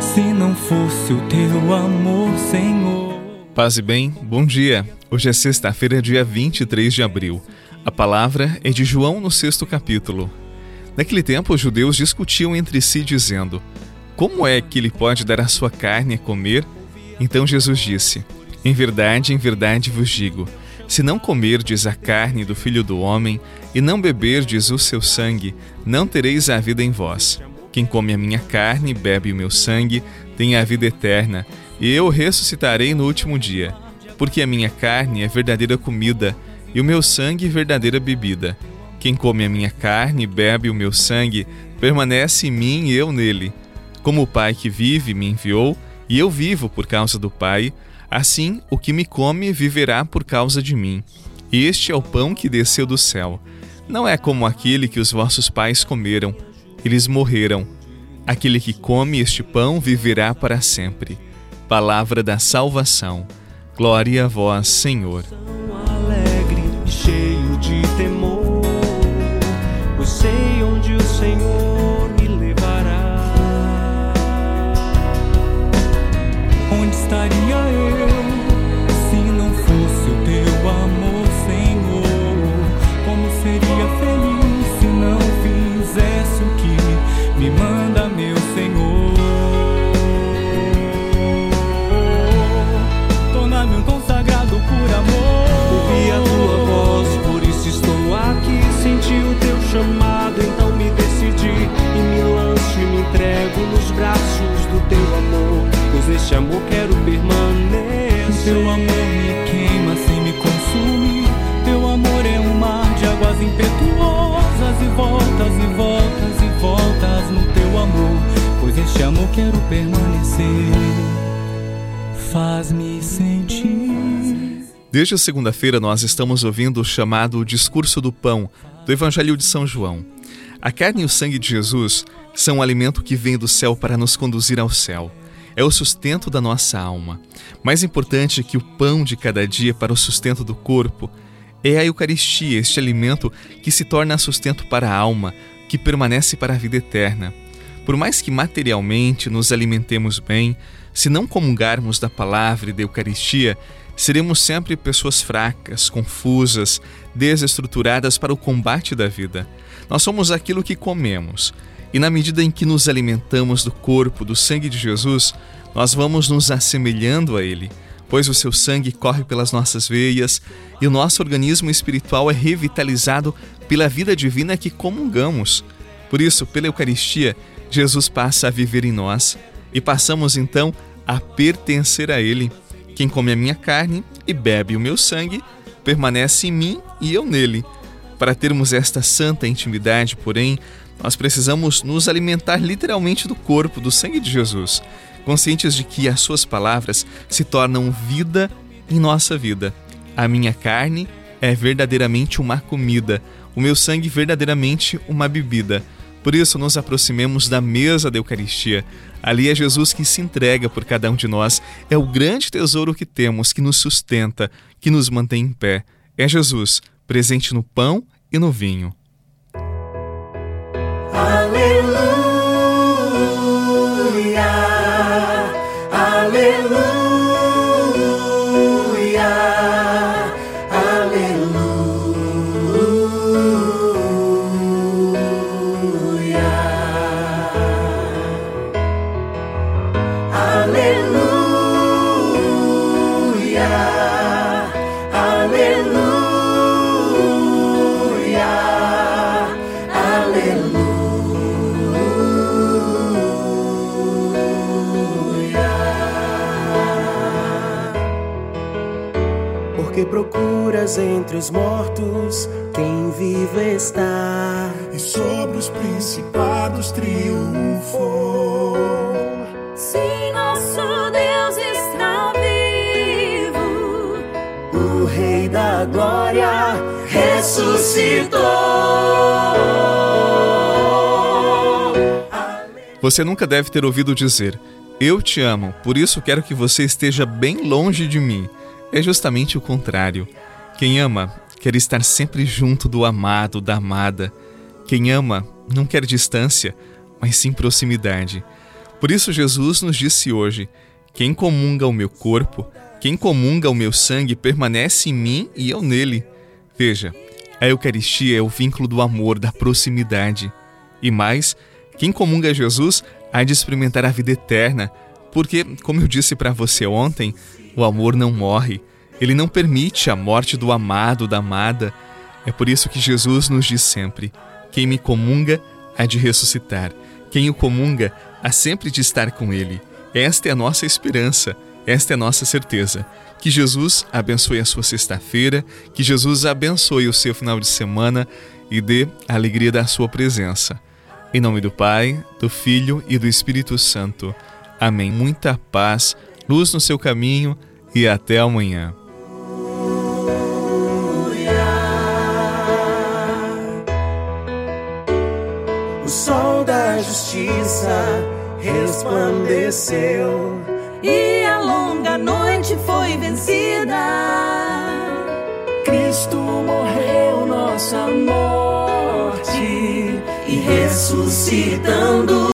Se não fosse o teu amor, Senhor. Paz e bem, bom dia. Hoje é sexta-feira, dia 23 de abril. A palavra é de João no sexto capítulo. Naquele tempo, os judeus discutiam entre si, dizendo: Como é que ele pode dar a sua carne a comer? Então Jesus disse: Em verdade, em verdade vos digo: se não comerdes a carne do filho do homem e não beberdes o seu sangue, não tereis a vida em vós. Quem come a minha carne e bebe o meu sangue tem a vida eterna, e eu ressuscitarei no último dia. Porque a minha carne é verdadeira comida e o meu sangue verdadeira bebida. Quem come a minha carne e bebe o meu sangue permanece em mim e eu nele. Como o Pai que vive me enviou, e eu vivo por causa do Pai, assim o que me come viverá por causa de mim. Este é o pão que desceu do céu. Não é como aquele que os vossos pais comeram eles morreram. Aquele que come este pão viverá para sempre. Palavra da salvação. Glória a vós, Senhor. Teu amor me queima sem me consumir. Teu amor é um mar de águas impetuosas e voltas e voltas e voltas no teu amor. Pois este amor quero permanecer. Faz-me sentir. Desde a segunda-feira, nós estamos ouvindo o chamado Discurso do Pão do Evangelho de São João. A carne e o sangue de Jesus são um alimento que vem do céu para nos conduzir ao céu. É o sustento da nossa alma. Mais importante que o pão de cada dia para o sustento do corpo é a Eucaristia, este alimento que se torna sustento para a alma, que permanece para a vida eterna. Por mais que materialmente nos alimentemos bem, se não comungarmos da palavra e da Eucaristia, seremos sempre pessoas fracas, confusas, desestruturadas para o combate da vida. Nós somos aquilo que comemos. E na medida em que nos alimentamos do corpo, do sangue de Jesus, nós vamos nos assemelhando a Ele, pois o seu sangue corre pelas nossas veias e o nosso organismo espiritual é revitalizado pela vida divina que comungamos. Por isso, pela Eucaristia, Jesus passa a viver em nós e passamos então a pertencer a Ele. Quem come a minha carne e bebe o meu sangue permanece em mim e eu nele. Para termos esta santa intimidade, porém, nós precisamos nos alimentar literalmente do corpo, do sangue de Jesus, conscientes de que as suas palavras se tornam vida em nossa vida. A minha carne é verdadeiramente uma comida, o meu sangue verdadeiramente uma bebida. Por isso, nos aproximemos da mesa da Eucaristia. Ali é Jesus que se entrega por cada um de nós. É o grande tesouro que temos, que nos sustenta, que nos mantém em pé. É Jesus, presente no pão e no vinho. Porque procuras entre os mortos quem vive está. E sobre os principados triunfou. Sim, nosso Deus está vivo. O Rei da Glória ressuscitou. Você nunca deve ter ouvido dizer: Eu te amo, por isso quero que você esteja bem longe de mim. É justamente o contrário. Quem ama quer estar sempre junto do amado, da amada. Quem ama não quer distância, mas sim proximidade. Por isso, Jesus nos disse hoje: Quem comunga o meu corpo, quem comunga o meu sangue, permanece em mim e eu nele. Veja, a Eucaristia é o vínculo do amor, da proximidade. E mais, quem comunga Jesus há de experimentar a vida eterna, porque, como eu disse para você ontem, o amor não morre. Ele não permite a morte do amado, da amada. É por isso que Jesus nos diz sempre: quem me comunga há de ressuscitar. Quem o comunga há sempre de estar com ele. Esta é a nossa esperança, esta é a nossa certeza. Que Jesus abençoe a sua sexta-feira, que Jesus abençoe o seu final de semana e dê a alegria da sua presença. Em nome do Pai, do Filho e do Espírito Santo. Amém. Muita paz, luz no seu caminho e até amanhã. O sol da justiça resplandeceu e a longa noite foi vencida. Cristo morreu nossa morte e ressuscitando.